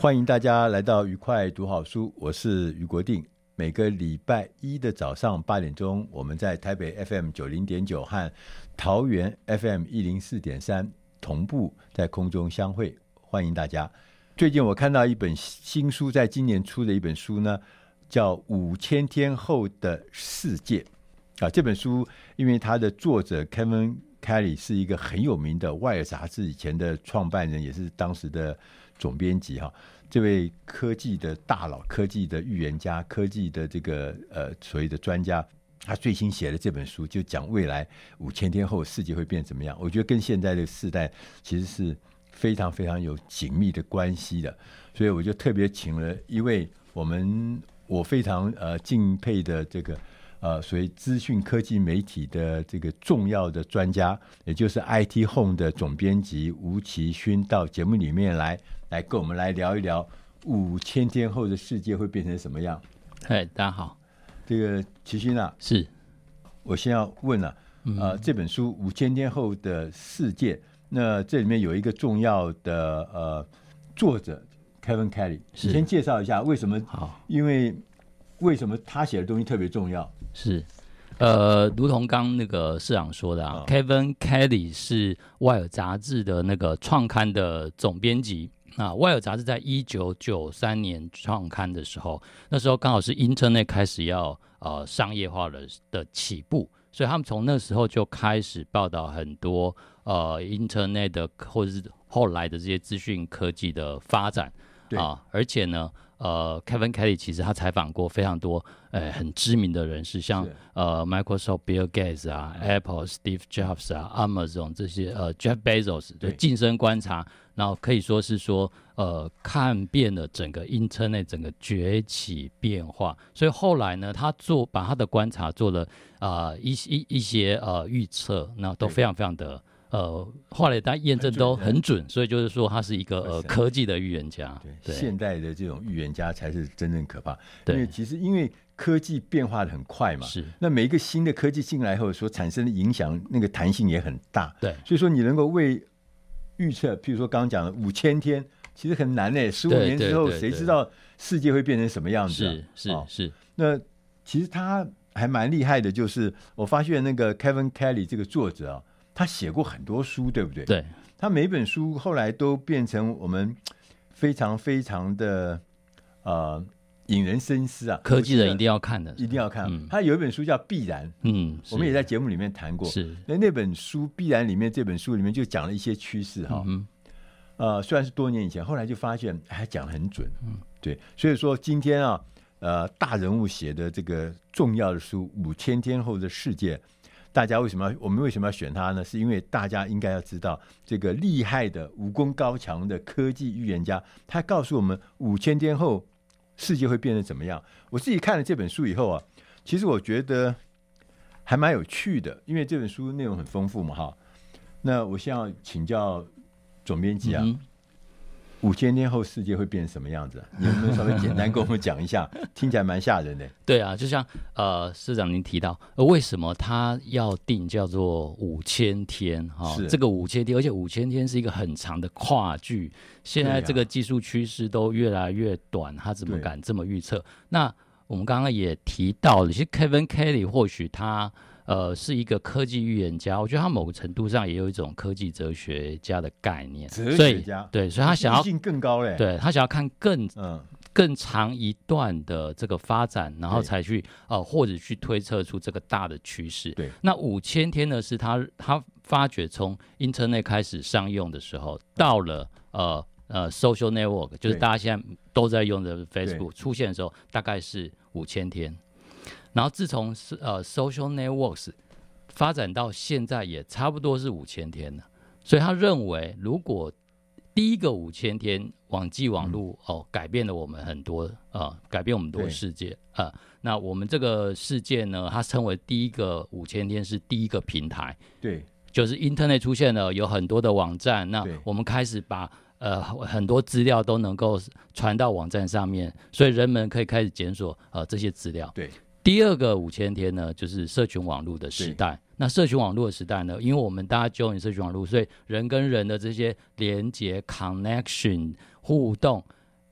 欢迎大家来到愉快读好书，我是俞国定。每个礼拜一的早上八点钟，我们在台北 FM 九零点九和桃园 FM 一零四点三同步在空中相会，欢迎大家。最近我看到一本新书，在今年出的一本书呢，叫《五千天后的世界》啊。这本书因为它的作者 Kevin Kelly 是一个很有名的《外耳》杂志以前的创办人，也是当时的总编辑哈。这位科技的大佬、科技的预言家、科技的这个呃所谓的专家，他最新写的这本书就讲未来五千天后世界会变怎么样？我觉得跟现在的世代其实是非常非常有紧密的关系的，所以我就特别请了一位我们我非常呃敬佩的这个呃所谓资讯科技媒体的这个重要的专家，也就是 IT Home 的总编辑吴奇勋到节目里面来。来跟我们来聊一聊五千天后的世界会变成什么样？嗨，大家好，这个奇勋啊，是我先要问了呃，这本书《五千天后的世界》，那这里面有一个重要的呃作者 Kevin Kelly，你先介绍一下为什么？好，因为为什么他写的东西特别重要？是呃，如同刚那个市长说的啊、哦、，Kevin Kelly 是《外尔》杂志的那个创刊的总编辑。那《外尔》杂志在一九九三年创刊的时候，那时候刚好是 Internet 开始要呃商业化的的起步，所以他们从那时候就开始报道很多呃 Internet 的或者是后来的这些资讯科技的发展啊，而且呢。呃，Kevin Kelly 其实他采访过非常多呃很知名的人士，像呃 Microsoft Bill Gates 啊、嗯、Apple Steve Jobs 啊、Amazon 这些呃 Jeff Bezos 的近身观察，然后可以说是说呃看遍了整个 Internet 整个崛起变化，所以后来呢，他做把他的观察做了啊、呃、一一一些呃预测，那都非常非常的。呃，后来大家验证都很准，所以就是说他是一个呃科技的预言家。对，现代的这种预言家才是真正可怕。对，因为其实因为科技变化的很快嘛，是。那每一个新的科技进来后所产生的影响，那个弹性也很大。对，所以说你能够为预测，譬如说刚刚讲的五千天，其实很难诶。十五年之后，谁知道世界会变成什么样子？是是是。那其实他还蛮厉害的，就是我发现那个 Kevin Kelly 这个作者啊。他写过很多书，对不对？对，他每本书后来都变成我们非常非常的呃引人深思啊。科技人一定要看的，一定要看。嗯、他有一本书叫《必然》，嗯，我们也在节目里面谈过。是，那那本书《必然》里面这本书里面就讲了一些趋势哈。嗯，呃，虽然是多年以前，后来就发现还讲的很准。嗯，对，所以说今天啊，呃，大人物写的这个重要的书《五千天后的世界》。大家为什么我们为什么要选他呢？是因为大家应该要知道，这个厉害的武功高强的科技预言家，他告诉我们五千天后世界会变得怎么样。我自己看了这本书以后啊，其实我觉得还蛮有趣的，因为这本书内容很丰富嘛，哈。那我先要请教总编辑啊。五千天后世界会变成什么样子？你有没有稍微简单跟我们讲一下？听起来蛮吓人的。对啊，就像呃，市长您提到，为什么他要定叫做五千天？哈、哦，这个五千天，而且五千天是一个很长的跨距。现在这个技术趋势都越来越短，他怎么敢这么预测？那我们刚刚也提到了，其实 Kevin Kelly 或许他。呃是一个科技预言家，我觉得他某个程度上也有一种科技哲学家的概念。哲学家对，所以他想要性更高嘞，对他想要看更嗯。更长一段的这个发展，然后才去呃，或者去推测出这个大的趋势。对，那五千天呢？是他他发觉从 Internet 开始商用的时候，到了呃呃 Social Network，就是大家现在都在用的 Facebook 出现的时候，大概是五千天。然后自从是呃 Social Networks 发展到现在，也差不多是五千天了。所以他认为，如果第一个五千天网际网络哦，改变了我们很多啊、呃，改变我们多世界啊、呃。那我们这个世界呢，它称为第一个五千天是第一个平台，对，就是 Internet 出现了，有很多的网站，那我们开始把呃很多资料都能够传到网站上面，所以人们可以开始检索呃这些资料。对，第二个五千天呢，就是社群网络的时代。那社群网络的时代呢？因为我们大家 join 社群网络，所以人跟人的这些连接、connection、互动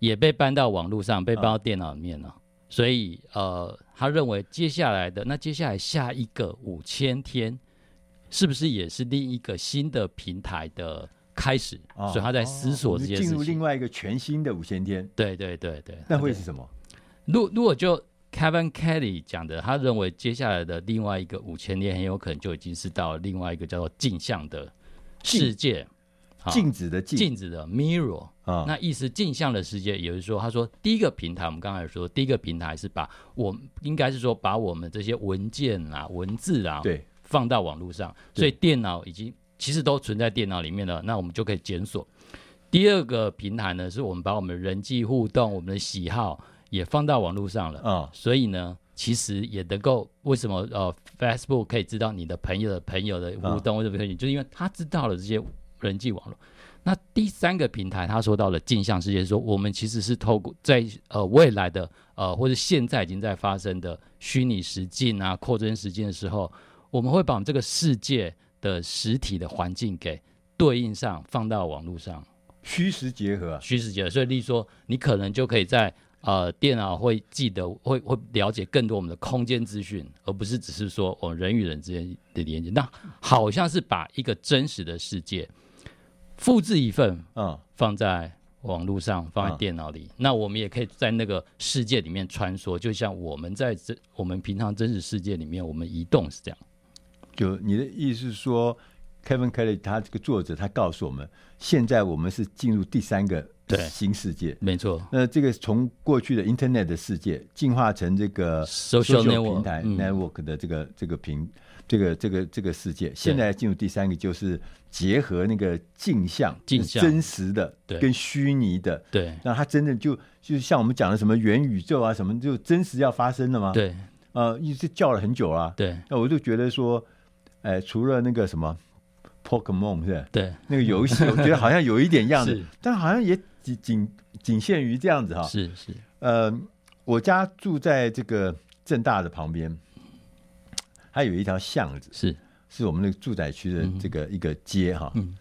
也被搬到网络上，被搬到电脑里面了。所以，呃，他认为接下来的那接下来下一个五千天，是不是也是另一个新的平台的开始？所以他在思索这些事情。进入另外一个全新的五千天。对对对对。那会是什么？如如果就。Kevin Kelly 讲的，他认为接下来的另外一个五千年很有可能就已经是到另外一个叫做镜像的世界，镜子的镜，镜子的 mirror 啊，那意思镜像的世界，也就是说，他说第一个平台，我们刚才说第一个平台是把我应该是说把我们这些文件啊、文字啊，对，放到网络上，所以电脑已经其实都存在电脑里面了，那我们就可以检索。第二个平台呢，是我们把我们人际互动、我们的喜好。也放到网络上了啊、哦，所以呢，其实也能够为什么呃，Facebook 可以知道你的朋友的朋友的互动，为什么可以？就是因为他知道了这些人际网络。那第三个平台，他说到了镜像世界，说我们其实是透过在呃未来的呃或者现在已经在发生的虚拟实境啊、扩增实境的时候，我们会把我们这个世界的实体的环境给对应上，放到网络上，虚实结合，啊虚实结合。所以，例如说，你可能就可以在呃，电脑会记得，会会了解更多我们的空间资讯，而不是只是说我们人与人之间的连接。那好像是把一个真实的世界复制一份，嗯，放在网络上，放在电脑里。嗯。那我们也可以在那个世界里面穿梭，就像我们在这我们平常真实世界里面，我们移动是这样。就你的意思是说，Kevin Kelly 他这个作者他告诉我们，现在我们是进入第三个。对，新世界没错。那这个从过去的 Internet 的世界进化成这个 social 平台 network 的这个这个平这个这个这个世界，现在进入第三个，就是结合那个镜像、镜像真实的跟虚拟的。对，那它真的就就像我们讲的什么元宇宙啊，什么就真实要发生了吗？对，呃，一直叫了很久了。对，那我就觉得说，哎，除了那个什么 Pokemon 是吧？对，那个游戏，我觉得好像有一点样子，但好像也。仅仅仅限于这样子哈，是是，呃，我家住在这个正大的旁边，还有一条巷子，是是我们那个住宅区的这个一个街哈。嗯，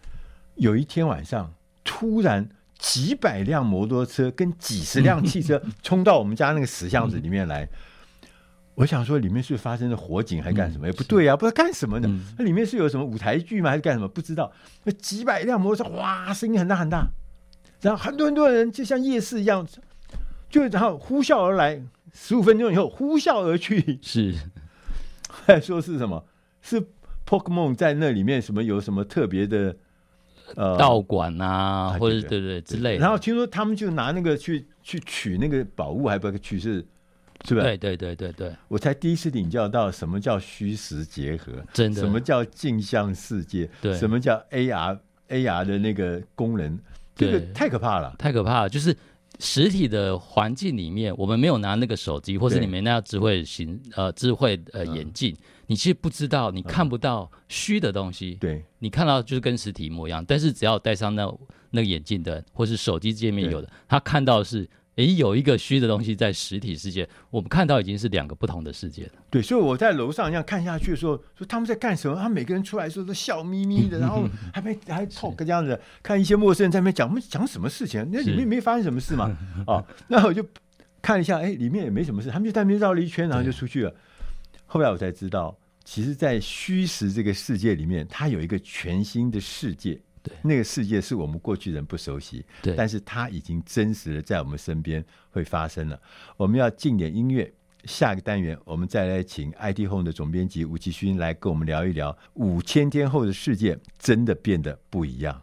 有一天晚上，突然几百辆摩托车跟几十辆汽车 冲到我们家那个死巷子里面来。我想说，里面是发生了火警还是干什么？也不对啊，不知道干什么呢？那里面是有什么舞台剧吗？还是干什么？不知道。那几百辆摩托车，哇，声音很大很大。然后很多很多人就像夜市一样，就然后呼啸而来，十五分钟以后呼啸而去。是，还说是什么？是 Pokemon 在那里面什么有什么特别的呃道馆啊，或者对对之类的。然后听说他们就拿那个去去取那个宝物，还不取是是吧？对对对对对，我才第一次领教到什么叫虚实结合，真的，什么叫镜像世界，对，什么叫 AR AR 的那个功能。这个太可怕了，太可怕了！就是实体的环境里面，我们没有拿那个手机，或是你没那智慧型呃智慧呃眼镜，嗯，你其实不知道，你看不到虚的东西。对，你看到就是跟实体一模一样，但是只要戴上那那个眼镜的，或是手机界面有的，他看到的是。诶，有一个虚的东西在实体世界，我们看到已经是两个不同的世界了。对，所以我在楼上这样看下去的时候，说他们在干什么？他们每个人出来的时候都笑眯眯的，然后还没还 talk 这样子，看一些陌生人在那边讲，我们讲什么事情？那里面没发生什么事嘛？哦，那我就看一下，哎，里面也没什么事，他们就在那边绕了一圈，然后就出去了。后来我才知道，其实，在虚实这个世界里面，它有一个全新的世界。对，那个世界是我们过去人不熟悉，对，但是它已经真实的在我们身边会发生了。我们要进点音乐，下个单元我们再来请 IT Home 的总编辑吴奇勋来跟我们聊一聊五千天后的世界真的变得不一样。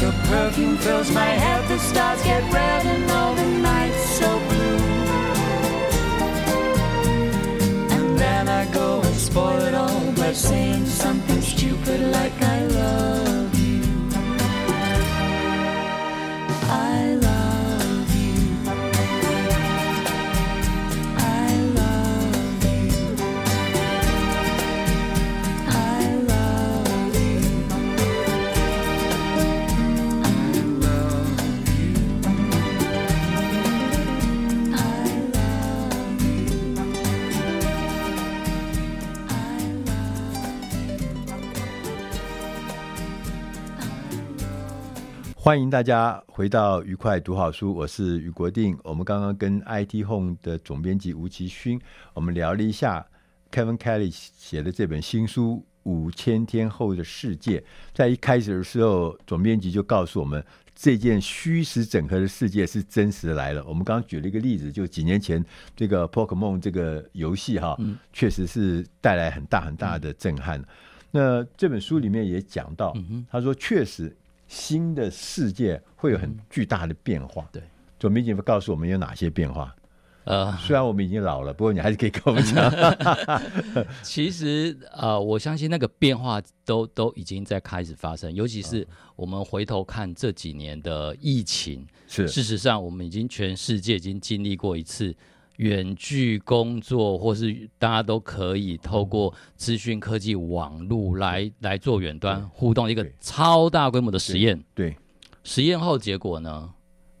Your perfume fills my head, the stars get red and all the night. 欢迎大家回到愉快读好书，我是于国定。我们刚刚跟 IT Home 的总编辑吴奇勋，我们聊了一下 Kevin Kelly 写的这本新书《五千天后的世界》。在一开始的时候，总编辑就告诉我们，这件虚实整合的世界是真实的来了。我们刚刚举了一个例子，就几年前这个 Pokemon 这个游戏哈，嗯、确实是带来很大很大的震撼。嗯、那这本书里面也讲到，他说确实。新的世界会有很巨大的变化。对，总编辑告诉我们有哪些变化？呃，虽然我们已经老了，不过你还是可以跟我们讲。其实，呃，我相信那个变化都都已经在开始发生，尤其是我们回头看这几年的疫情，是事实上，我们已经全世界已经经历过一次。远距工作，或是大家都可以透过资讯科技网络来来做远端互动，一个超大规模的实验。对，实验后结果呢？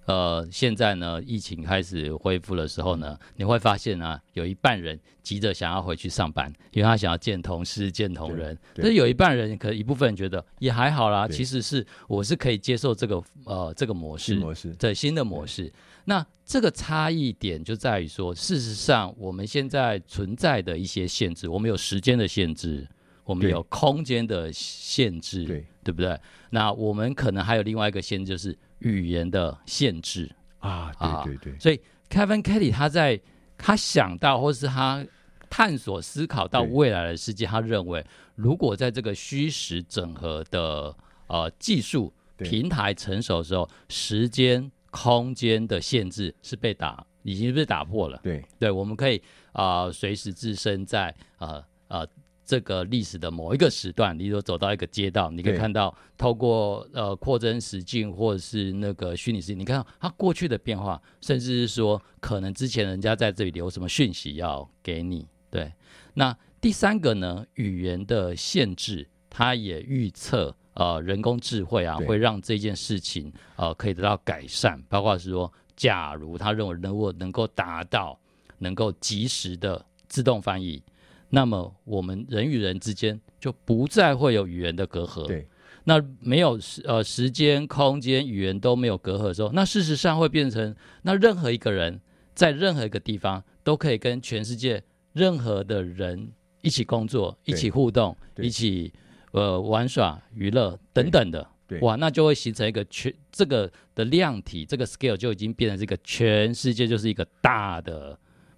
呃，现在呢，疫情开始恢复的时候呢，你会发现啊，有一半人急着想要回去上班，因为他想要见同事、见同仁。但是有一半人，可一部分人觉得也还好啦，其实是我是可以接受这个呃这个模式，模式对新的模式。那这个差异点就在于说，事实上我们现在存在的一些限制，我们有时间的限制，我们有空间的限制，对，对不对？那我们可能还有另外一个限制，就是语言的限制啊，对对对。啊、所以 Kevin Kelly 他在他想到或是他探索思考到未来的世界，他认为如果在这个虚实整合的呃技术平台成熟的时候，时间。空间的限制是被打，已经被打破了。对，对，我们可以啊，随时置身在啊呃。这个历史的某一个时段，你如果走到一个街道，你可以看到透过呃扩增实境或者是那个虚拟实境，你看到它过去的变化，甚至是说可能之前人家在这里留什么讯息要给你。对，那第三个呢，语言的限制，它也预测呃人工智慧啊会让这件事情呃可以得到改善，包括是说，假如他认为如果能够达到能够及时的自动翻译。那么我们人与人之间就不再会有语言的隔阂。对，那没有时呃时间、空间、语言都没有隔阂的时候，那事实上会变成，那任何一个人在任何一个地方都可以跟全世界任何的人一起工作、一起互动、一起呃玩耍、娱乐等等的。对，哇，那就会形成一个全这个的量体，这个 scale 就已经变成这个全世界就是一个大的。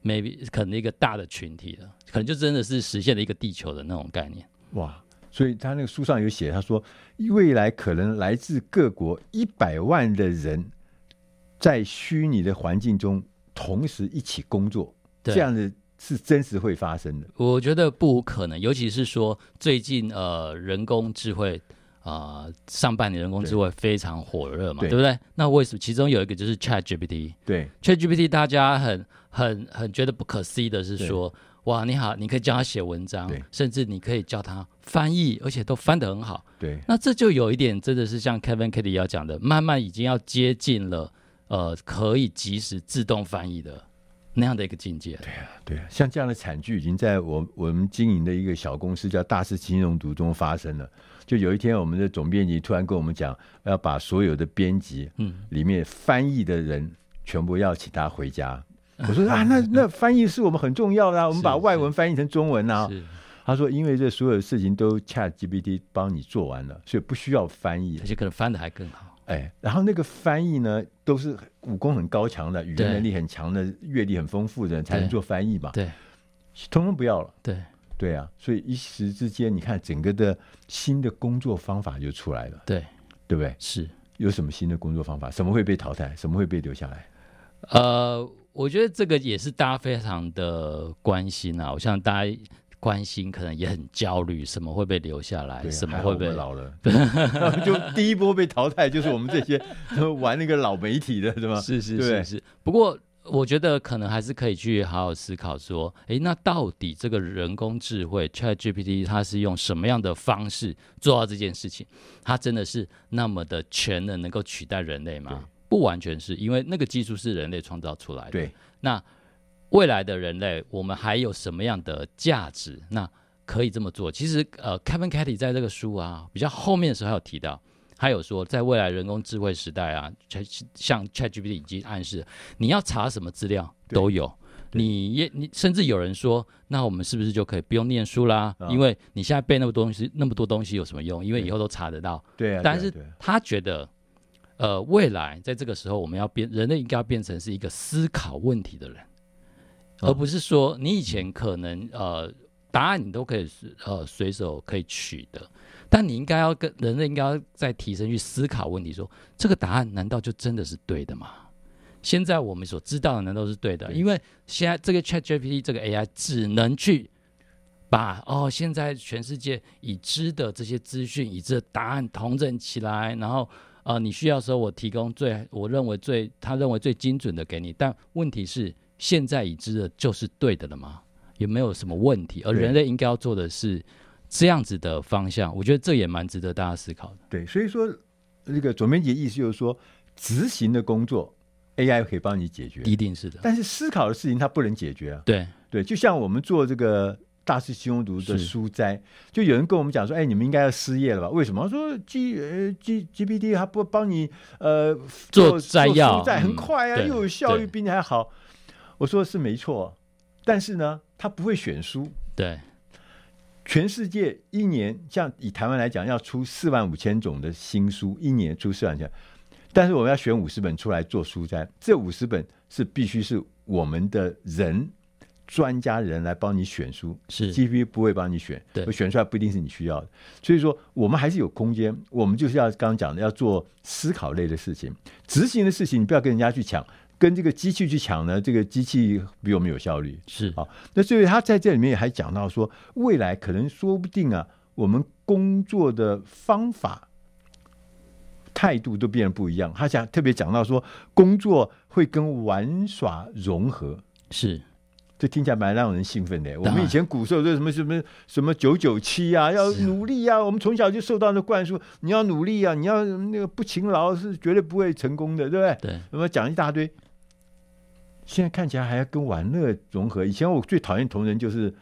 Maybe 可能一个大的群体了，可能就真的是实现了一个地球的那种概念。哇！所以他那个书上有写，他说未来可能来自各国一百万的人在虚拟的环境中同时一起工作，这样的是真实会发生的。我觉得不可能，尤其是说最近呃人工智慧。啊、呃，上半年人工智慧非常火热嘛，对，对不对？那为什么？其中有一个就是 Chat GPT。对，Chat GPT 大家很很很觉得不可思议的是说，哇，你好，你可以教他写文章，甚至你可以教他翻译，而且都翻得很好。对，那这就有一点真的是像 Kevin Kelly 要讲的，慢慢已经要接近了，呃，可以及时自动翻译的那样的一个境界。对啊，对啊，像这样的惨剧已经在我我们经营的一个小公司叫大师金融读中发生了。就有一天，我们的总编辑突然跟我们讲，要把所有的编辑，嗯，里面翻译的人全部要请他回家。嗯、我说啊，那那翻译是我们很重要的、啊，我们把外文翻译成中文啊。他说，因为这所有的事情都 ChatGPT 帮你做完了，所以不需要翻译，而且可能翻的还更好。哎，然后那个翻译呢，都是武功很高强的、语言能力很强的、阅历很丰富的人才能做翻译嘛。对，通通不要了。对。对啊，所以一时之间，你看整个的新的工作方法就出来了。对，对不对？是有什么新的工作方法？什么会被淘汰？什么会被留下来？呃，我觉得这个也是大家非常的关心啊。我想大家关心，可能也很焦虑，什么会被留下来？啊、什么会被老了？就第一波被淘汰，就是我们这些 玩那个老媒体的，对吗？是是是是。不过。我觉得可能还是可以去好好思考说，诶，那到底这个人工智慧 ChatGPT 它是用什么样的方式做到这件事情？它真的是那么的全能，能够取代人类吗？不完全是，因为那个技术是人类创造出来的。对，那未来的人类，我们还有什么样的价值？那可以这么做？其实，呃，Kevin Kelly 在这个书啊比较后面的时候还有提到。还有说，在未来人工智慧时代啊，像 ChatGPT 已经暗示，你要查什么资料都有。你也你甚至有人说，那我们是不是就可以不用念书啦？哦、因为你现在背那么多东西，那么多东西有什么用？因为以后都查得到。对啊。但是他觉得，呃，未来在这个时候，我们要变，人类应该要变成是一个思考问题的人，哦、而不是说你以前可能呃答案你都可以呃随手可以取的。但你应该要跟人类应该要再提升去思考问题说，说这个答案难道就真的是对的吗？现在我们所知道的难道是对的？对，因为现在这个 ChatGPT 这个 AI 只能去把哦现在全世界已知的这些资讯、已知的答案统整起来，然后呃你需要的时候我提供最我认为最他认为最精准的给你。但问题是现在已知的就是对的了吗？也没有什么问题？而人类应该要做的是。这样子的方向，我觉得这也蛮值得大家思考的。对，所以说，这个左编辑意思就是说，执行的工作 AI 可以帮你解决，一定是的。但是思考的事情它不能解决啊。对对，就像我们做这个大师兄读的书斋，就有人跟我们讲说：“哎，你们应该要失业了吧？为什么？”他说：“G 呃 G GPT 它不帮你呃做摘要，书斋很快啊，嗯、又有效率，比你还好。”我说的是没错，但是呢，他不会选书。对。全世界一年，像以台湾来讲，要出四万五千种的新书，一年出四万千。但是我们要选五十本出来做书斋，这五十本是必须是我们的人专家人来帮你选书，是 GPT 不会帮你选，对，选出来不一定是你需要的。所以说，我们还是有空间，我们就是要刚刚讲的，要做思考类的事情，执行的事情，你不要跟人家去抢。跟这个机器去抢呢，这个机器比我们有效率。是啊，那所以他在这里面还讲到说，未来可能说不定啊，我们工作的方法、态度都变得不一样。他讲特别讲到说，工作会跟玩耍融合。是。这听起来蛮让人兴奋的。我们以前古时候说什么什么什么九九七啊，要努力啊。我们从小就受到那灌输，你要努力啊，你要那个不勤劳是绝对不会成功的，对不对？对。那么讲一大堆，现在看起来还要跟玩乐融合。以前我最讨厌同仁就是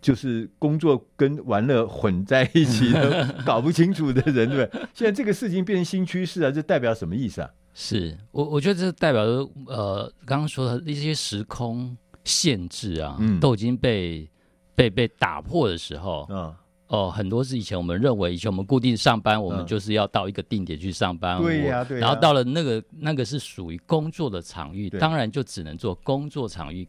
就是工作跟玩乐混在一起的，搞不清楚的人，对不对？现在这个事情变成新趋势啊，这代表什么意思啊？是我我觉得这代表呃，刚刚说的那些时空。限制啊，嗯、都已经被被被打破的时候，哦、呃，很多是以前我们认为，以前我们固定上班，我们就是要到一个定点去上班，嗯、对呀，对。然后到了那个那个是属于工作的场域，当然就只能做工作场域。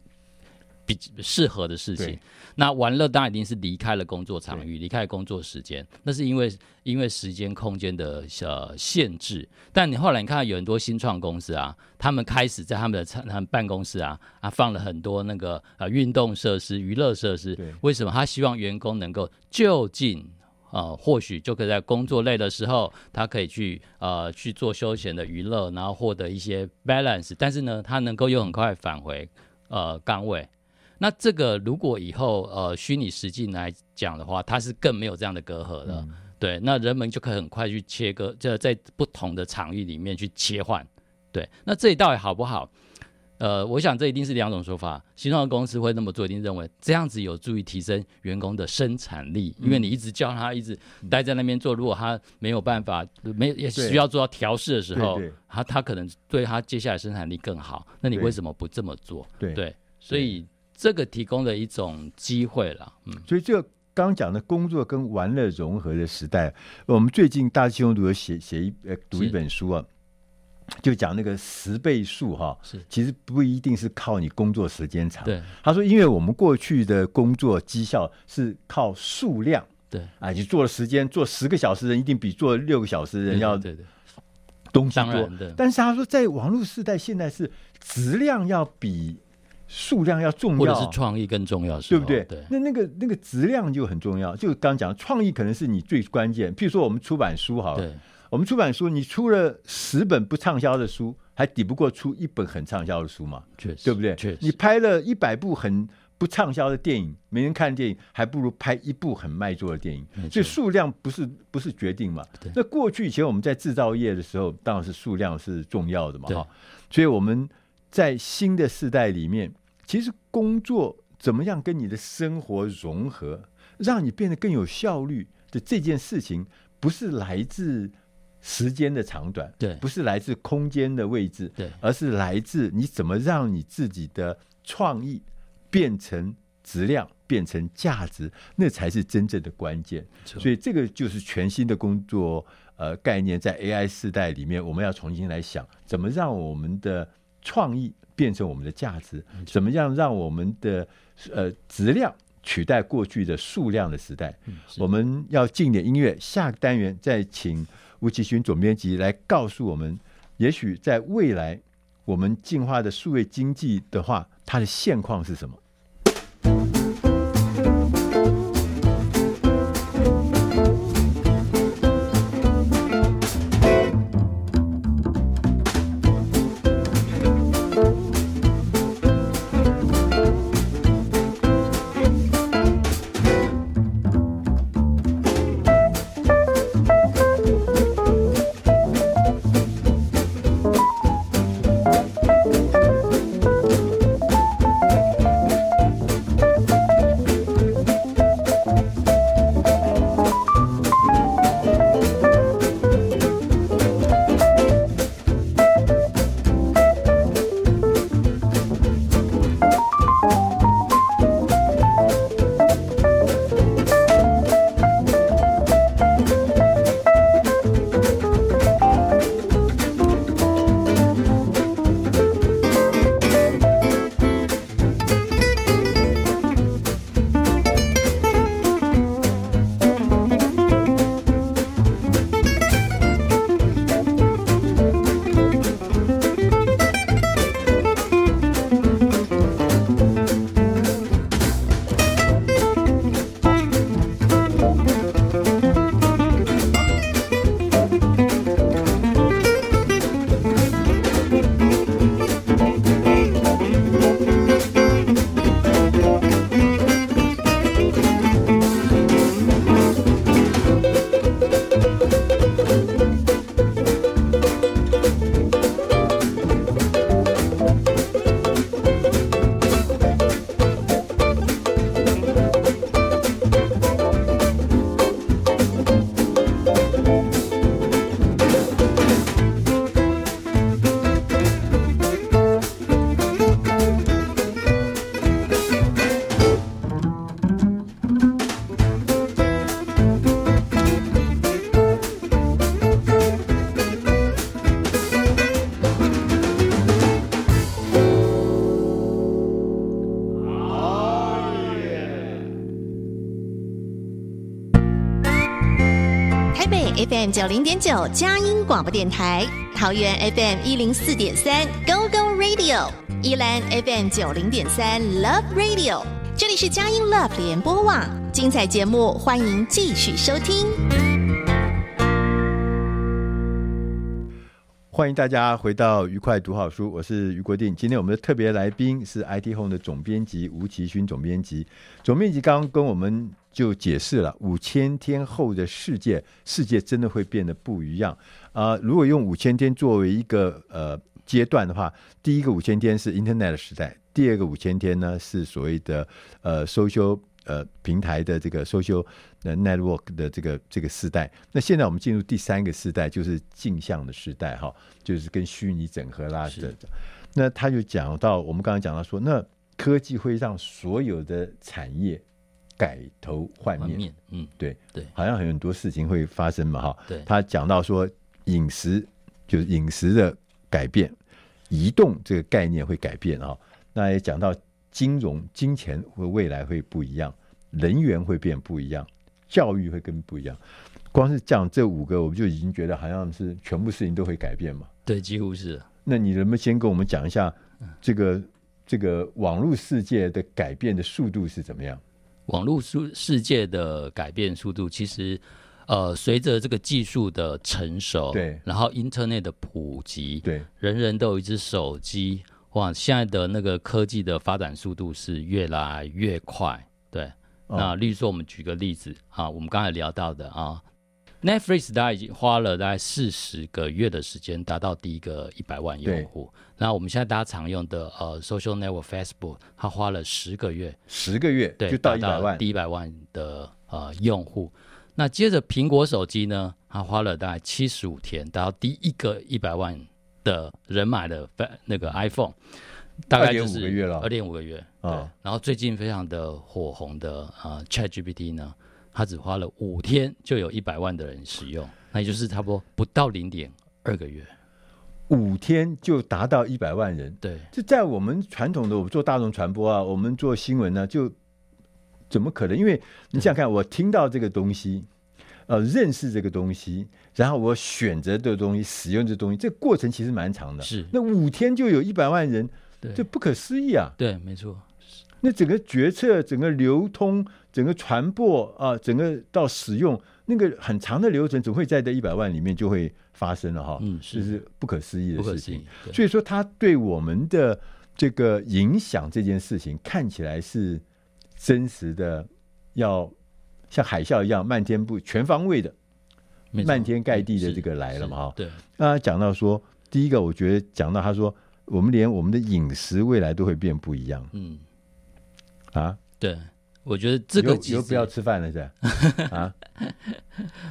比适合的事情，那玩乐当然一定是离开了工作场域，离开了工作时间，那是因为因为时间空间的呃限制。但你后来你看到有很多新创公司啊，他们开始在他们的他们办公室啊啊放了很多那个呃运动设施、娱乐设施。为什么？他希望员工能够就近呃，或许就可以在工作累的时候，他可以去呃去做休闲的娱乐，然后获得一些 balance。但是呢，他能够又很快返回呃岗位。那这个如果以后呃虚拟实境来讲的话，它是更没有这样的隔阂的，嗯、对，那人们就可以很快去切割，就在不同的场域里面去切换，对，那这里到底好不好？呃，我想这一定是两种说法。新创公司会那么做，一定认为这样子有助于提升员工的生产力，嗯、因为你一直叫他一直待在那边做，如果他没有办法，没也需要做到调试的时候，他他可能对他接下来生产力更好。那你为什么不这么做？对，对，所以。这个提供了一种机会了，嗯，所以这个刚讲的工作跟玩乐融合的时代，我们最近大气候读有写写一呃读一本书啊，就讲那个十倍数哈，是。其实不一定是靠你工作时间长，对，他说，因为我们过去的工作绩效是靠数量，对，啊，你做了时间做十个小时人一定比做六个小时人要对对。东西多，但是他说在网络时代现在是质量要比。数量要重要，或者是创意更重要，对不对？对，那那个那个质量就很重要。就刚讲创意可能是你最关键。譬如说我们出版书好了，对，我们出版书，你出了十本不畅销的书，还抵不过出一本很畅销的书嘛？确实，对不对？确实，你拍了一百部很不畅销的电影，没人看电影，还不如拍一部很卖座的电影。所以数量不是不是决定嘛？对。那过去以前我们在制造业的时候，当然是数量是重要的嘛。哈，所以我们在新的世代里面。其实工作怎么样跟你的生活融合，让你变得更有效率的这件事情，不是来自时间的长短，对，不是来自空间的位置，对，而是来自你怎么让你自己的创意变成质量，变成价值，那才是真正的关键。所以这个就是全新的工作呃概念，在 AI 时代里面，我们要重新来想，怎么让我们的创意。变成我们的价值，怎么样让我们的呃质量取代过去的数量的时代？我们要进点音乐，下个单元再请吴奇勋总编辑来告诉我们，也许在未来我们进化的数位经济的话，它的现况是什么？FM 九零点九佳音广播电台，桃园 FM 一零四点三 Go Go Radio，宜兰 FM 九零点三 Love Radio，这里是佳音 Love 联播网，精彩节目欢迎继续收听。欢迎大家回到愉快读好书，我是于国定。今天我们的特别来宾是 IT Home 的总编辑吴奇勋总编辑。总编辑刚刚跟我们就解释了五千天后的世界，世界真的会变得不一样啊、呃！如果用五千天作为一个呃阶段的话，第一个五千天是 Internet 的时代，第二个五千天呢是所谓的呃 social。呃，平台的这个 social network 的这个这个时代，那现在我们进入第三个时代，就是镜像的时代，哈，就是跟虚拟整合啦的。那他就讲到，我们刚刚讲到说，那科技会让所有的产业改头换面，面嗯，对对，好像很多事情会发生嘛，哈。对，他讲到说，饮食就是饮食的改变，移动这个概念会改变啊。那也讲到。金融、金钱和未来会不一样，人员会变不一样，教育会更不一样。光是讲这五个，我们就已经觉得好像是全部事情都会改变嘛。对，几乎是。那你能不能先跟我们讲一下这个这个网络世界的改变的速度是怎么样？网络世世界的改变速度，其实呃，随着这个技术的成熟，对，然后 Internet 的普及，对，人人都有一只手机。哇，现在的那个科技的发展速度是越来越快，对。哦、那例如说，我们举个例子啊，我们刚才聊到的啊，Netflix 大概已经花了大概四十个月的时间达到第一个一百万用户。那我们现在大家常用的呃，Social Network Facebook，它花了十个月，十个月对，就到一百万，第一百万的呃用户。那接着苹果手机呢，它花了大概七十五天达到第一个一百万。的人买的那个 iPhone，大概就是二点五个月了，二点五个月。对，然后最近非常的火红的啊、呃、ChatGPT 呢，它只花了五天就有一百万的人使用，那也就是差不多不到零点二个月，五天就达到一百万人。对，这在我们传统的我们做大众传播啊，我们做新闻呢，就怎么可能？因为你想想看，我听到这个东西。呃，认识这个东西，然后我选择这个东西，使用这东西，这个过程其实蛮长的。是，那五天就有一百万人，对，这不可思议啊！对，没错。那整个决策、整个流通、整个传播啊，整个到使用，那个很长的流程，总会在这一百万里面就会发生了哈。嗯，是，就是不可思议的事情。所以说，它对我们的这个影响这件事情，看起来是真实的，要。像海啸一样漫天不全方位的，漫天盖地的这个来了嘛？哈，对。那他讲到说，第一个我觉得讲到他说，我们连我们的饮食未来都会变不一样。嗯，啊，对，我觉得这个以后不要吃饭了，是 啊。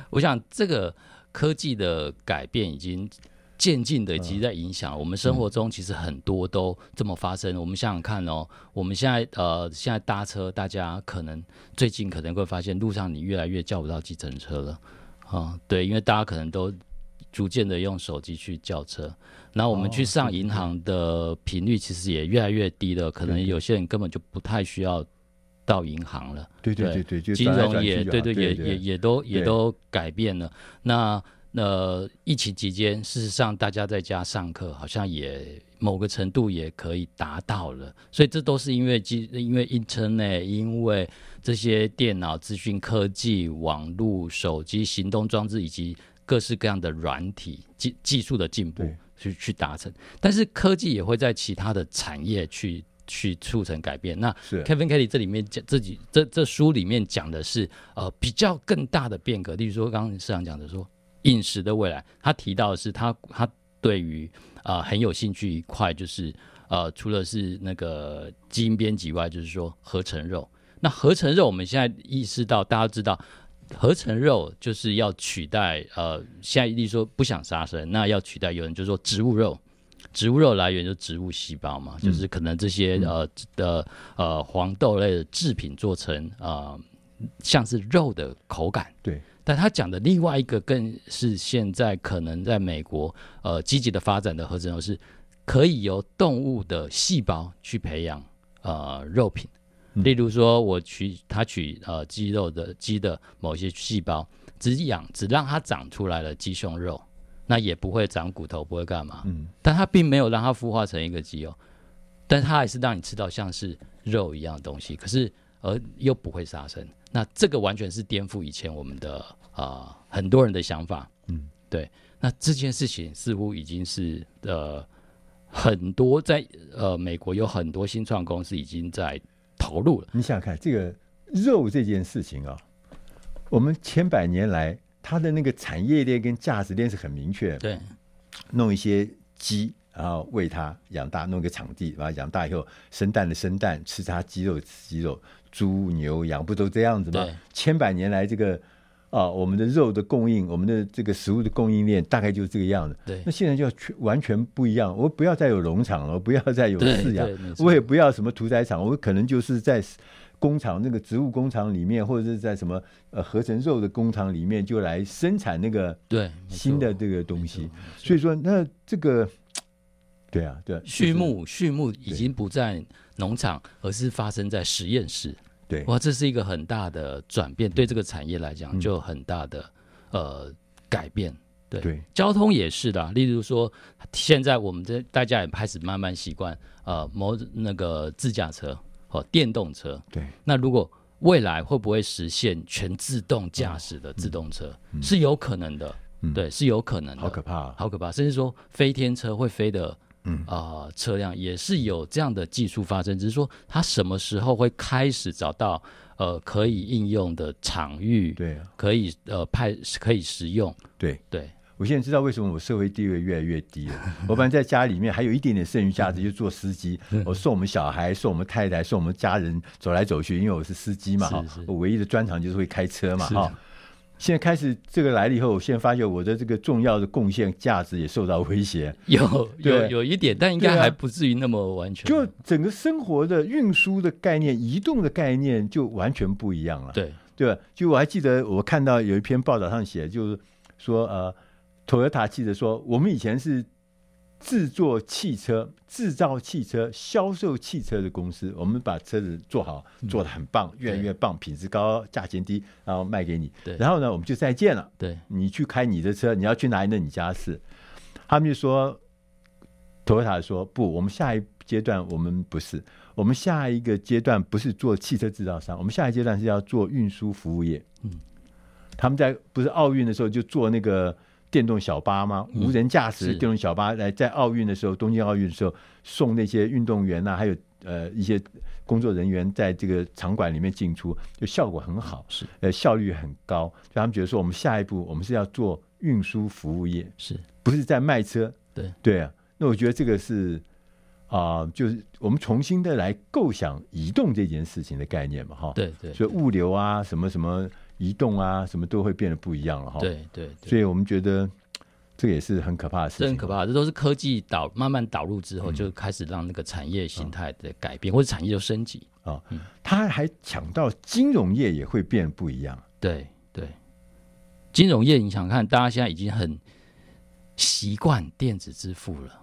我想这个科技的改变已经。渐进的，已经在影响我们生活中，其实很多都这么发生。我们想想看哦，我们现在呃，现在搭车，大家可能最近可能会发现，路上你越来越叫不到计程车了啊。对，因为大家可能都逐渐的用手机去叫车。然后我们去上银行的频率其实也越来越低了，可能有些人根本就不太需要到银行了。对对对对，金融也对对也也也都也都改变了。那那、呃、疫情期间，事实上大家在家上课，好像也某个程度也可以达到了。所以这都是因为机，因为 Internet，因为这些电脑、资讯科技、网络、手机、行动装置以及各式各样的软体技技术的进步去去达成。但是科技也会在其他的产业去去促成改变。那 Kevin Kelly 这里面讲自己这这书里面讲的是呃比较更大的变革，例如说刚刚市长讲的说。饮食的未来，他提到的是他他对于啊、呃、很有兴趣一块，就是呃除了是那个基因编辑外，就是说合成肉。那合成肉，我们现在意识到，大家知道合成肉就是要取代呃现在例如说不想杀生，那要取代有人就说植物肉，植物肉来源就植物细胞嘛，嗯、就是可能这些呃的呃黄豆类的制品做成呃像是肉的口感，对。但他讲的另外一个，更是现在可能在美国呃积极的发展的合成肉，是可以由动物的细胞去培养呃肉品。例如说，我取他取呃鸡肉的鸡的某些细胞，只养只让它长出来了鸡胸肉，那也不会长骨头，不会干嘛。嗯，但它并没有让它孵化成一个鸡哦，但它还是让你吃到像是肉一样的东西，可是而又不会杀生。那这个完全是颠覆以前我们的啊、呃、很多人的想法。嗯，对。那这件事情似乎已经是呃很多在呃美国有很多新创公司已经在投入了。你想想看，这个肉这件事情啊，我们千百年来它的那个产业链跟价值链是很明确的。对，弄一些鸡，然后喂它养大，弄个场地，把它养大以后生蛋的生蛋，吃它鸡肉吃鸡肉，猪牛羊不都这样子吗？千百年来这个。啊，我们的肉的供应，我们的这个食物的供应链大概就是这个样子。对，那现在就要全完全不一样。我不要再有农场了，我不要再有饲养，我我也不要什么屠宰场，我可能就是在工厂那个植物工厂里面，或者是在什么呃合成肉的工厂里面，就来生产那个对新的这个东西。所以说，那这个对啊，对，畜牧畜牧已经不在农场，而是发生在实验室。对，哇，这是一个很大的转变，对这个产业来讲就很大的、嗯、呃改变。对，对。交通也是的，例如说，现在我们这大家也开始慢慢习惯呃，某那个自驾车和电动车。对，那如果未来会不会实现全自动驾驶的自动车，嗯、是有可能的。嗯、对，是有可能的。好可怕、啊，好可怕，甚至说飞天车会飞的。嗯啊、呃，车辆也是有这样的技术发生，只是说它什么时候会开始找到呃可以应用的场域，对、啊，可以呃派可以使用，对对。我现在知道为什么我社会地位越来越低了。我本来在家里面还有一点点剩余价值，就做司机，我送我们小孩、送我们太太、送我们家人走来走去，因为我是司机嘛哈，我唯一的专长就是会开车嘛哈。现在开始这个来了以后，我现在发现我的这个重要的贡献价值也受到威胁。有有 有一点，但应该还不至于那么完全。就整个生活的运输的概念、移动的概念就完全不一样了。对对吧？就我还记得我看到有一篇报道上写，就是说呃，Toyota 记者说，我们以前是。制作汽车、制造汽车、销售汽车的公司，我们把车子做好，做的很棒，嗯、越来越棒，品质高，价钱低，然后卖给你。对，然后呢，我们就再见了。对，你去开你的车，你要去哪里？那你家事。他们就说，Toyota 说不，我们下一阶段我们不是，我们下一个阶段不是做汽车制造商，我们下一阶段是要做运输服务业。嗯，他们在不是奥运的时候就做那个。电动小巴吗？无人驾驶电动小巴来在奥运的时候，东京奥运的时候送那些运动员呐、啊，还有呃一些工作人员在这个场馆里面进出，就效果很好，是呃效率很高。所以他们觉得说，我们下一步我们是要做运输服务业，是不是在卖车？对对啊。那我觉得这个是啊、呃，就是我们重新的来构想移动这件事情的概念嘛，哈。对对。所以物流啊，什么什么。移动啊，什么都会变得不一样了哈。对对，对，所以我们觉得这也是很可怕的事情。这很可怕，这都是科技导慢慢导入之后，就开始让那个产业形态的改变，嗯、或者产业就升级啊。嗯，他还讲到金融业也会变得不一样。对对，金融业你想看，大家现在已经很习惯电子支付了，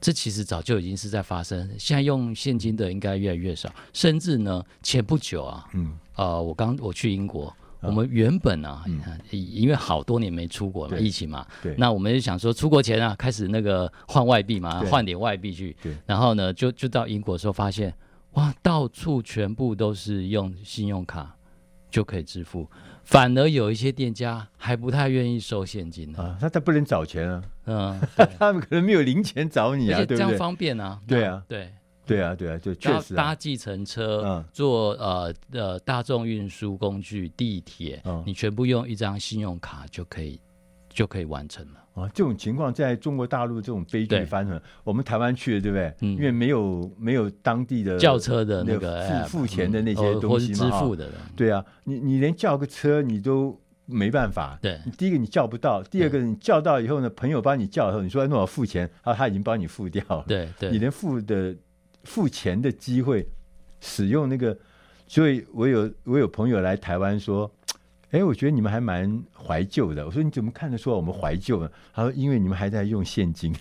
这其实早就已经是在发生。现在用现金的应该越来越少，甚至呢，前不久啊，嗯，呃，我刚我去英国。我们原本啊，嗯、因为好多年没出国了，疫情嘛，对，那我们就想说，出国前啊，开始那个换外币嘛，换点外币去。对，然后呢，就就到英国的时候，发现哇，到处全部都是用信用卡就可以支付，反而有一些店家还不太愿意收现金啊，那他不能找钱啊，嗯，他们可能没有零钱找你啊，而且这样方便啊，对啊，对。对啊，对啊，就确实、啊、搭计程车，嗯、坐呃呃大众运输工具，地铁，嗯、你全部用一张信用卡就可以就可以完成了。啊，这种情况在中国大陆这种悲剧发生，我们台湾去了，对不对？嗯、因为没有没有当地的叫车的那个付付钱的那些东西嘛，支付的人。对啊，你你连叫个车你都没办法。对，第一个你叫不到，第二个你叫到以后呢，朋友帮你叫以后，你说那我付钱，啊，他已经帮你付掉了。对对，你连付的。付钱的机会，使用那个，所以我有我有朋友来台湾说，哎，我觉得你们还蛮怀旧的。我说你怎么看得出来我们怀旧呢？他说因为你们还在用现金，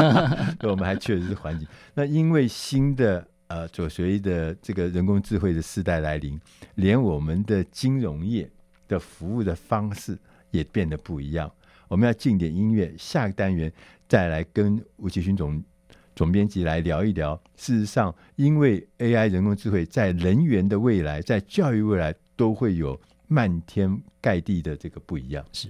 我们还确实是环境。那因为新的呃，所随的这个人工智慧的时代来临，连我们的金融业的服务的方式也变得不一样。我们要进点音乐，下个单元再来跟吴奇勋总总编辑来聊一聊。事实上，因为 AI 人工智慧在人员的未来，在教育未来都会有漫天盖地的这个不一样。是。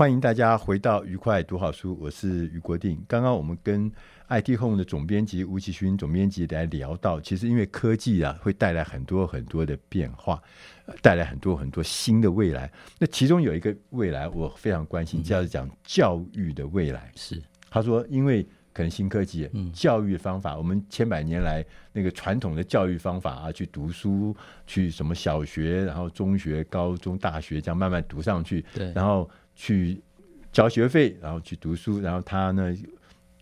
欢迎大家回到愉快读好书，我是于国定。刚刚我们跟 IT Home 的总编辑吴奇勋总编辑来聊到，其实因为科技啊会带来很多很多的变化，带来很多很多新的未来。那其中有一个未来我非常关心，就是讲教育的未来。是他说，因为可能新科技，教育方法，我们千百年来那个传统的教育方法啊，去读书，去什么小学，然后中学、高中、大学这样慢慢读上去，对，然后。去交学费，然后去读书，然后他呢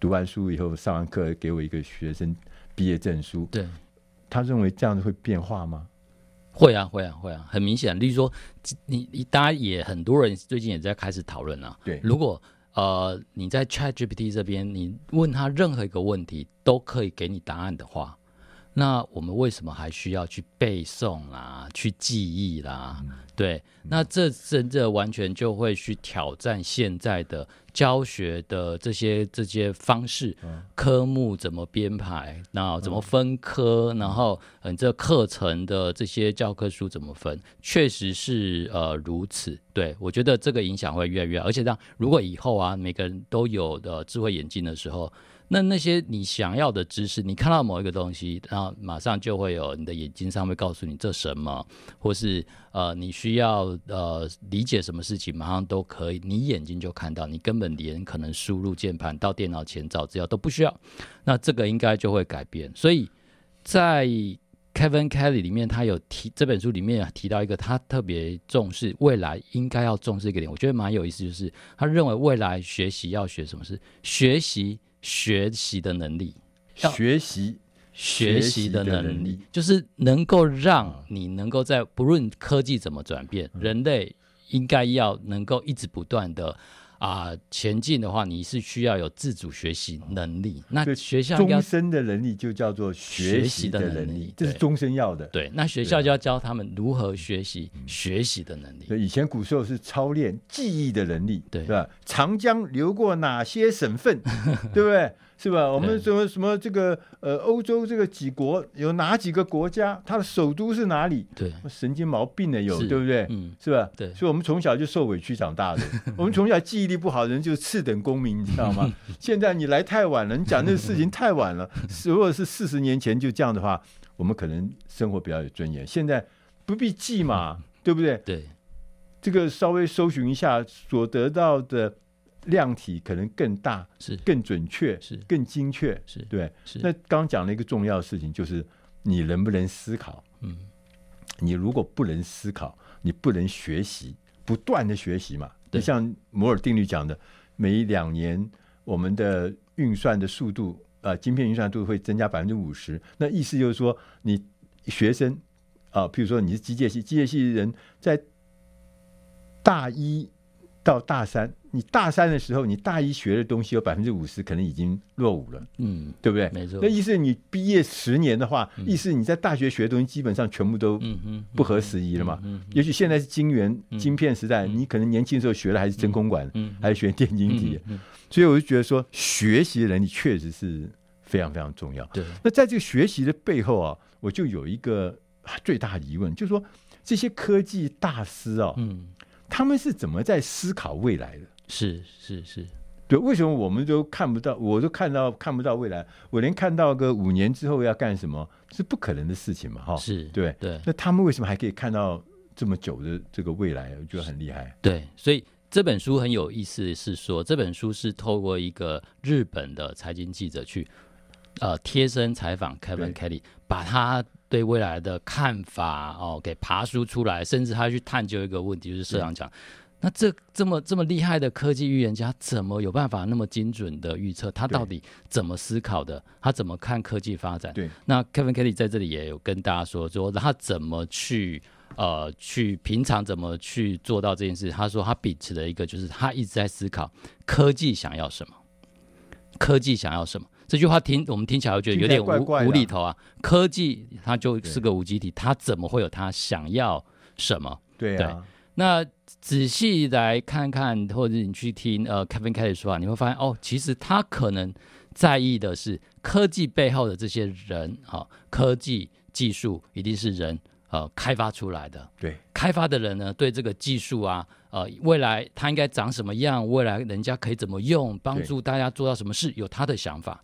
读完书以后上完课给我一个学生毕业证书。对，他认为这样子会变化吗？会啊，会啊，会啊，很明显。例如说，你你大家也很多人最近也在开始讨论啊。对，如果呃你在 ChatGPT 这边，你问他任何一个问题都可以给你答案的话。那我们为什么还需要去背诵啦，去记忆啦？嗯、对，那这真的完全就会去挑战现在的教学的这些这些方式，嗯、科目怎么编排，那怎么分科，嗯、然后嗯，这课程的这些教科书怎么分，确实是呃如此。对，我觉得这个影响会越来越，而且让如果以后啊，每个人都有的智慧眼镜的时候。那那些你想要的知识，你看到某一个东西，然后马上就会有你的眼睛上会告诉你这什么，或是呃你需要呃理解什么事情，马上都可以，你眼睛就看到，你根本连可能输入键盘到电脑前找资料都不需要。那这个应该就会改变。所以在 Kevin Kelly 里面，他有提这本书里面提到一个他特别重视未来应该要重视一个点，我觉得蛮有意思，就是他认为未来学习要学什么是学习。学习的能力，学习学习的能力，就是能够让你能够在不论科技怎么转变，嗯、人类应该要能够一直不断的。啊、呃，前进的话，你是需要有自主学习能力。那学校终身的能力就叫做学习的能力，这是终身要的。对，那学校就要教他们如何学习学习的能力。对，以前古时候是操练记忆的能力，对，对吧？长江流过哪些省份，对不对？是吧？我们什么什么这个呃，欧洲这个几国有哪几个国家？它的首都是哪里？对，神经毛病的有，对不对？嗯，是吧？对，所以我们从小就受委屈长大的。我们从小记忆力不好的人就是次等公民，你知道吗？现在你来太晚了，你讲这个事情太晚了。如果是四十年前就这样的话，我们可能生活比较有尊严。现在不必记嘛，对不对？对，这个稍微搜寻一下所得到的。量体可能更大，是更准确，是更精确，是对。是那刚刚讲了一个重要的事情，就是你能不能思考？嗯，你如果不能思考，你不能学习，不断的学习嘛。就像摩尔定律讲的，每两年我们的运算的速度，呃，晶片运算度会增加百分之五十。那意思就是说，你学生啊，呃，譬如说你是机械系，机械系的人在大一到大三。你大三的时候，你大一学的东西有百分之五十可能已经落伍了，嗯，对不对？没错。那意思你毕业十年的话，嗯、意思你在大学学的东西基本上全部都不合时宜了嘛。嗯，也许现在是晶圆、晶片时代，你可能年轻的时候学的还是真空管，嗯，还是学电晶体。所以我就觉得说，学习的能力确实是非常非常重要。对。那在这个学习的背后啊，我就有一个最大的疑问，就是说这些科技大师啊，嗯，他们是怎么在思考未来的？是是是，对，为什么我们都看不到？我都看到看不到未来，我连看到个五年之后要干什么是不可能的事情嘛？哈，是对对。那他们为什么还可以看到这么久的这个未来？我觉得很厉害。对，所以这本书很有意思，是说这本书是透过一个日本的财经记者去呃贴身采访 Kevin Kelly，把他对未来的看法哦给爬梳出来，甚至他去探究一个问题，就是社长讲。那这这么这么厉害的科技预言家，怎么有办法那么精准的预测？他到底怎么思考的？他怎么看科技发展？对。那 Kevin Kelly 在这里也有跟大家说，说他怎么去呃去平常怎么去做到这件事？他说他秉持的一个就是他一直在思考科技想要什么，科技想要什么？这句话听我们听起来觉得有点无无厘头啊。科技它就是个无机体，它怎么会有它想要什么？对啊。对那仔细来看看，或者你去听呃 Kevin Kelly 说话，你会发现哦，其实他可能在意的是科技背后的这些人啊、哦，科技技术一定是人呃开发出来的。对，开发的人呢，对这个技术啊，呃，未来它应该长什么样，未来人家可以怎么用，帮助大家做到什么事，有他的想法。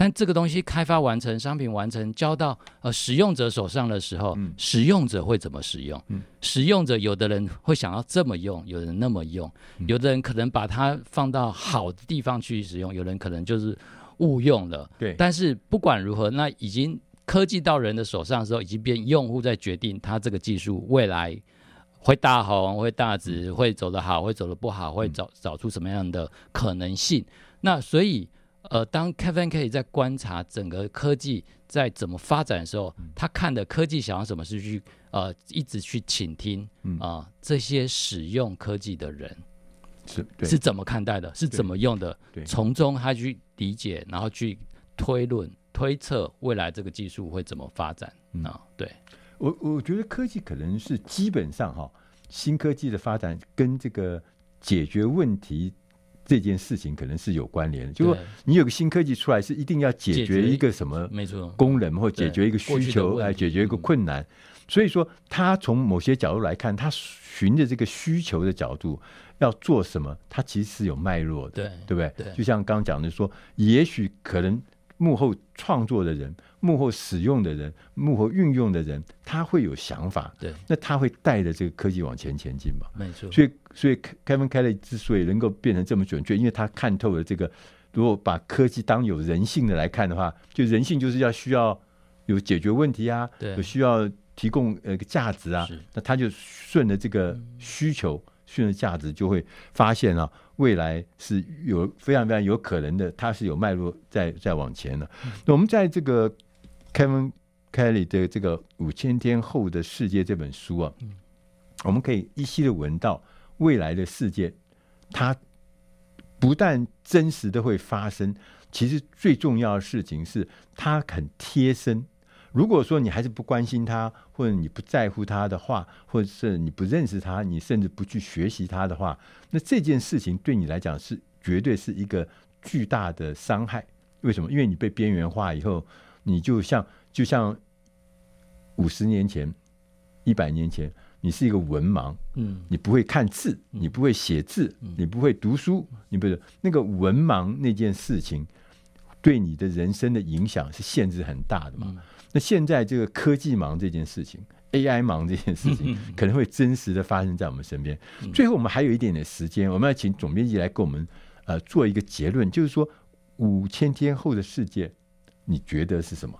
但这个东西开发完成，商品完成，交到呃使用者手上的时候，嗯、使用者会怎么使用？嗯、使用者有的人会想要这么用，有人那么用，嗯、有的人可能把它放到好的地方去使用，有人可能就是误用了。对。但是不管如何，那已经科技到人的手上的时候，已经变用户在决定他这个技术未来会大红、会大紫、会走得好、会走得不好、会找找出什么样的可能性。那所以。呃，当 Kevin Kelly 在观察整个科技在怎么发展的时候，嗯、他看的科技想要什么是去呃一直去倾听啊、嗯呃、这些使用科技的人是是怎么看待的，是怎么用的，从中他去理解，然后去推论推测未来这个技术会怎么发展啊？对我我觉得科技可能是基本上哈，新科技的发展跟这个解决问题。这件事情可能是有关联的，就是说你有个新科技出来，是一定要解决一个什么没错功能，或解决一个需求来解决一个困难。所以说，他从某些角度来看，他循着这个需求的角度要做什么，他其实是有脉络的，对对不对？就像刚刚讲的说，也许可能。幕后创作的人，幕后使用的人，幕后运用的人，他会有想法。对，那他会带着这个科技往前前进嘛？没错。所以，所以 Kevin Kelly 之所以能够变成这么准确，因为他看透了这个。如果把科技当有人性的来看的话，就人性就是要需要有解决问题啊，对，有需要提供呃个价值啊。那他就顺着这个需求，顺着价值，就会发现啊，未来是有非常非常有可能的，它是有脉络在在往前的。那我们在这个 Kevin Kelly 的这个《五千天后的世界》这本书啊，我们可以依稀的闻到未来的世界，它不但真实的会发生，其实最重要的事情是它很贴身。如果说你还是不关心他，或者你不在乎他的话，或者是你不认识他，你甚至不去学习他的话，那这件事情对你来讲是绝对是一个巨大的伤害。为什么？因为你被边缘化以后，你就像就像五十年前、一百年前，你是一个文盲，嗯，你不会看字，你不会写字，你不会读书，你不是那个文盲那件事情，对你的人生的影响是限制很大的嘛。那现在这个科技忙这件事情，AI 忙这件事情，可能会真实的发生在我们身边。最后，我们还有一点点时间，我们要请总编辑来给我们呃做一个结论，就是说五千天后的世界，你觉得是什么？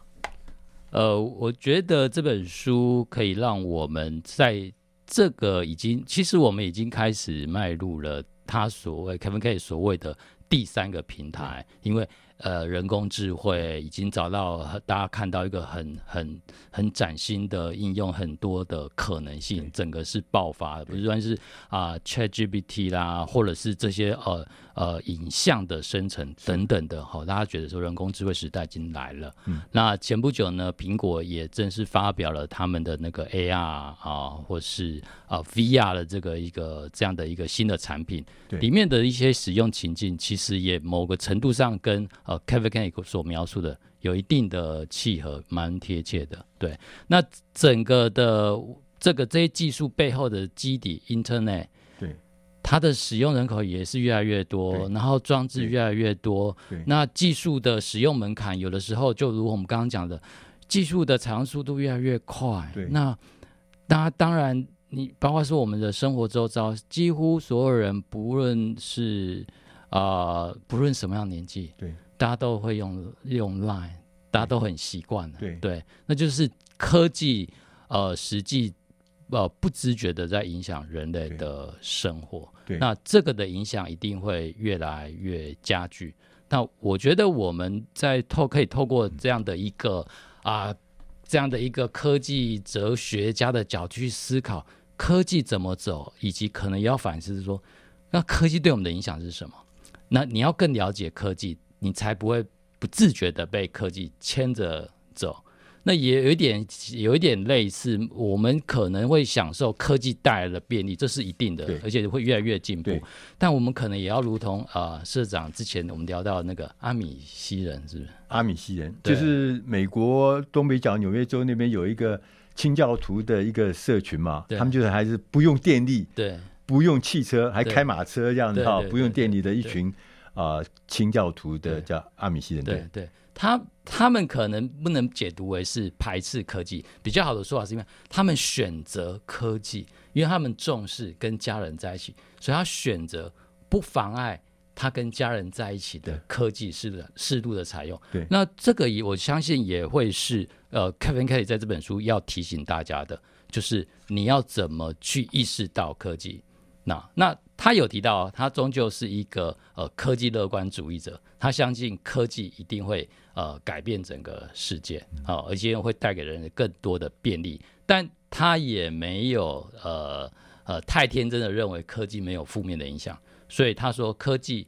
呃，我觉得这本书可以让我们在这个已经，其实我们已经开始迈入了他所谓 Kevin Kelly 所谓的第三个平台，因为。呃，人工智慧已经找到大家看到一个很很很崭新的应用，很多的可能性，整个是爆发的，不算是啊、呃、ChatGPT 啦，或者是这些呃呃影像的生成等等的，哈，大家觉得说人工智慧时代已经来了。嗯，那前不久呢，苹果也正式发表了他们的那个 AR 啊，或是啊 VR 的这个一个这样的一个新的产品，对，里面的一些使用情境，其实也某个程度上跟呃，Kevin Kelly 所描述的有一定的契合，蛮贴切的。对，那整个的这个这些技术背后的基底，Internet，对，它的使用人口也是越来越多，然后装置越来越多。那技术的使用门槛，有的时候就如我们刚刚讲的，技术的采用速度越来越快。那，那当当然，你包括说我们的生活周遭，几乎所有人，不论是啊、呃，不论什么样年纪，对。大家都会用用 Line，大家都很习惯了。对对，那就是科技呃，实际呃不自觉的在影响人类的生活。对，那这个的影响一定会越来越加剧。那我觉得我们在透可以透过这样的一个啊、呃、这样的一个科技哲学家的角度去思考科技怎么走，以及可能也要反思说，那科技对我们的影响是什么？那你要更了解科技。你才不会不自觉的被科技牵着走，那也有一点有一点类似，我们可能会享受科技带来的便利，这是一定的，而且会越来越进步。但我们可能也要如同啊、呃，社长之前我们聊到那个阿米西人，是不是？阿米西人就是美国东北角纽约州那边有一个清教徒的一个社群嘛，他们就是还是不用电力，对，不用汽车，还开马车这样子哈，不用电力的一群。啊、呃，清教徒的叫阿米西人，对对，对，他他们可能不能解读为是排斥科技，比较好的说法是因为他们选择科技，因为他们重视跟家人在一起，所以他选择不妨碍他跟家人在一起的科技适的适度的采用。对，那这个也我相信也会是呃，Kevin Kelly 在这本书要提醒大家的，就是你要怎么去意识到科技。那那。他有提到，他终究是一个呃科技乐观主义者，他相信科技一定会呃改变整个世界啊、呃，而且会带给人更多的便利。但他也没有呃呃太天真的认为科技没有负面的影响，所以他说科技，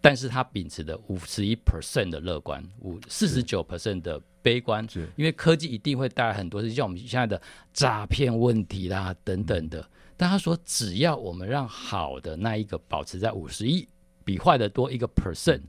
但是他秉持的五十一 percent 的乐观，五四十九 percent 的悲观，因为科技一定会带来很多，像我们现在的诈骗问题啦等等的。但他说，只要我们让好的那一个保持在五十一，比坏的多一个 percent，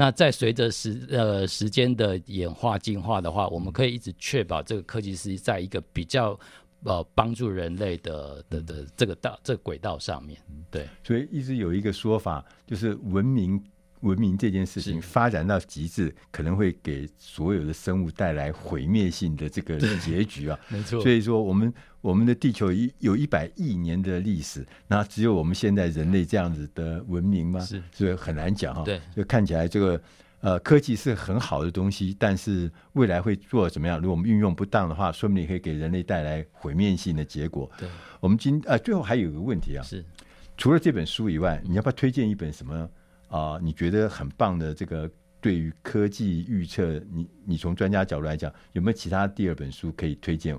那在随着时呃时间的演化进化的话，我们可以一直确保这个科技是在一个比较呃帮助人类的的的这个道这个轨道上面。对，所以一直有一个说法，就是文明。文明这件事情发展到极致，可能会给所有的生物带来毁灭性的这个结局啊！没错，所以说我们我们的地球一有一百亿年的历史，那只有我们现在人类这样子的文明吗？是，所以很难讲哈。对，就看起来这个呃科技是很好的东西，但是未来会做怎么样？如果我们运用不当的话，说不定可以给人类带来毁灭性的结果。对，我们今呃最后还有一个问题啊，是。除了这本书以外，你要不要推荐一本什么啊、呃？你觉得很棒的这个对于科技预测，你你从专家角度来讲，有没有其他第二本书可以推荐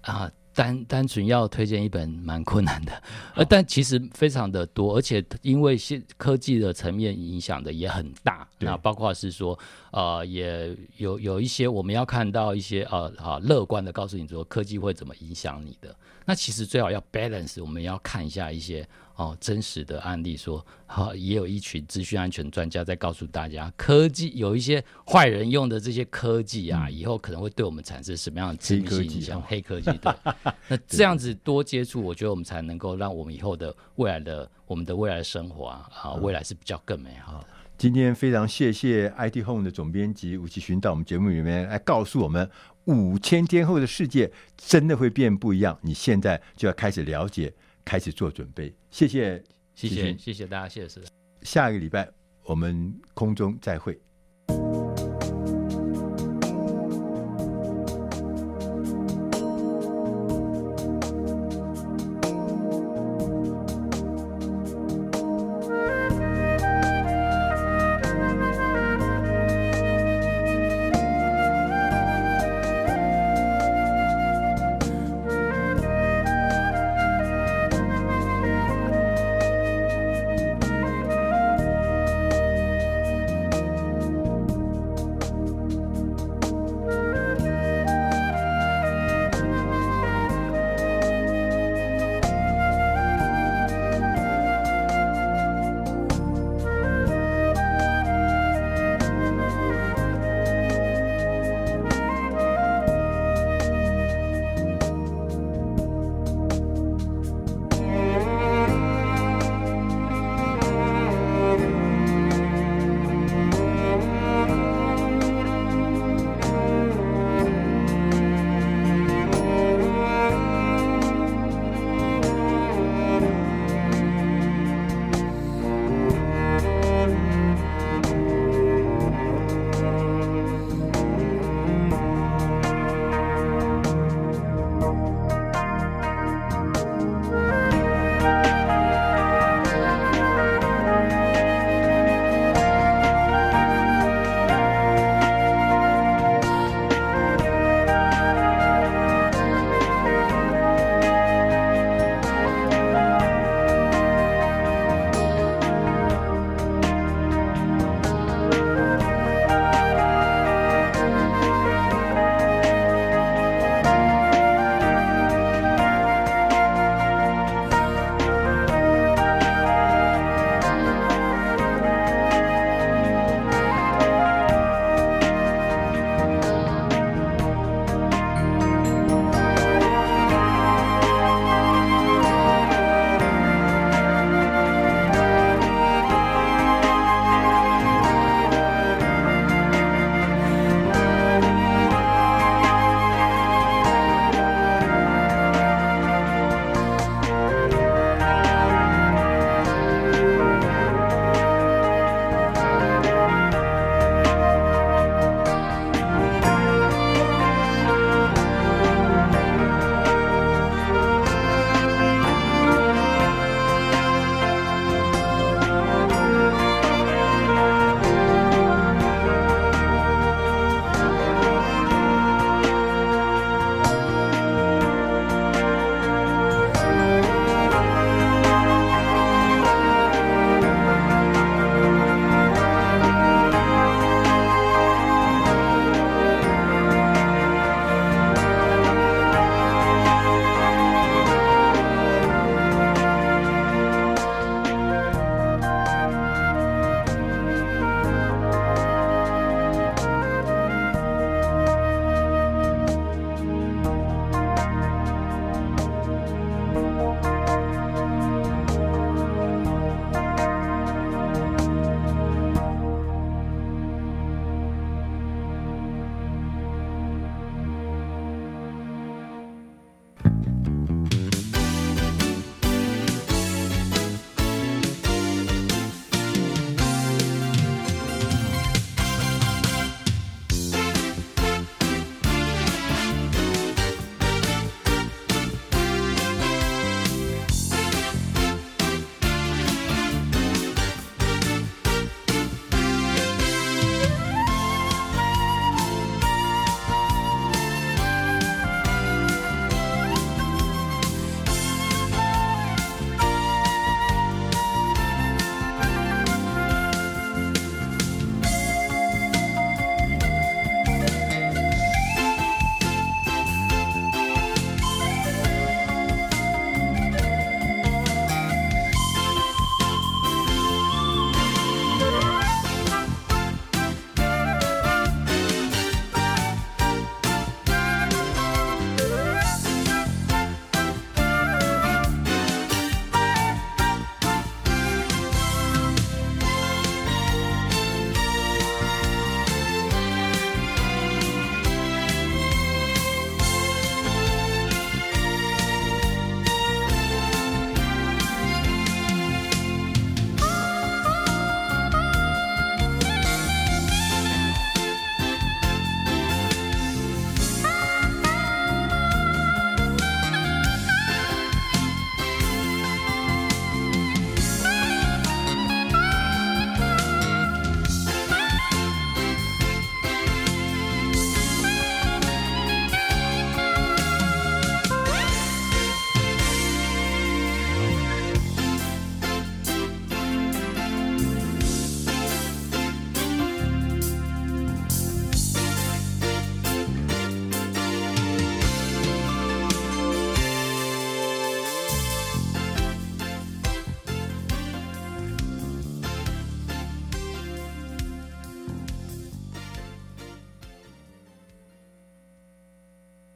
啊？单单纯要推荐一本蛮困难的，呃，但其实非常的多，而且因为现科技的层面影响的也很大，那包括是说，呃，也有有一些我们要看到一些呃啊乐观的告诉你说科技会怎么影响你的，那其实最好要 balance，我们要看一下一些。哦，真实的案例说，好、哦，也有一群资讯安全专家在告诉大家，科技有一些坏人用的这些科技啊，嗯、以后可能会对我们产生什么样的致命性影响？黑科技，对。那这样子多接触，我觉得我们才能够让我们以后的未来的我们的未来的生活啊，啊，未来是比较更美好的。今天非常谢谢 IT Home 的总编辑吴奇寻到我们节目里面来告诉我们，五千天后的世界真的会变不一样，你现在就要开始了解。开始做准备，谢谢，谢谢，谢谢大家，谢谢。下一个礼拜我们空中再会。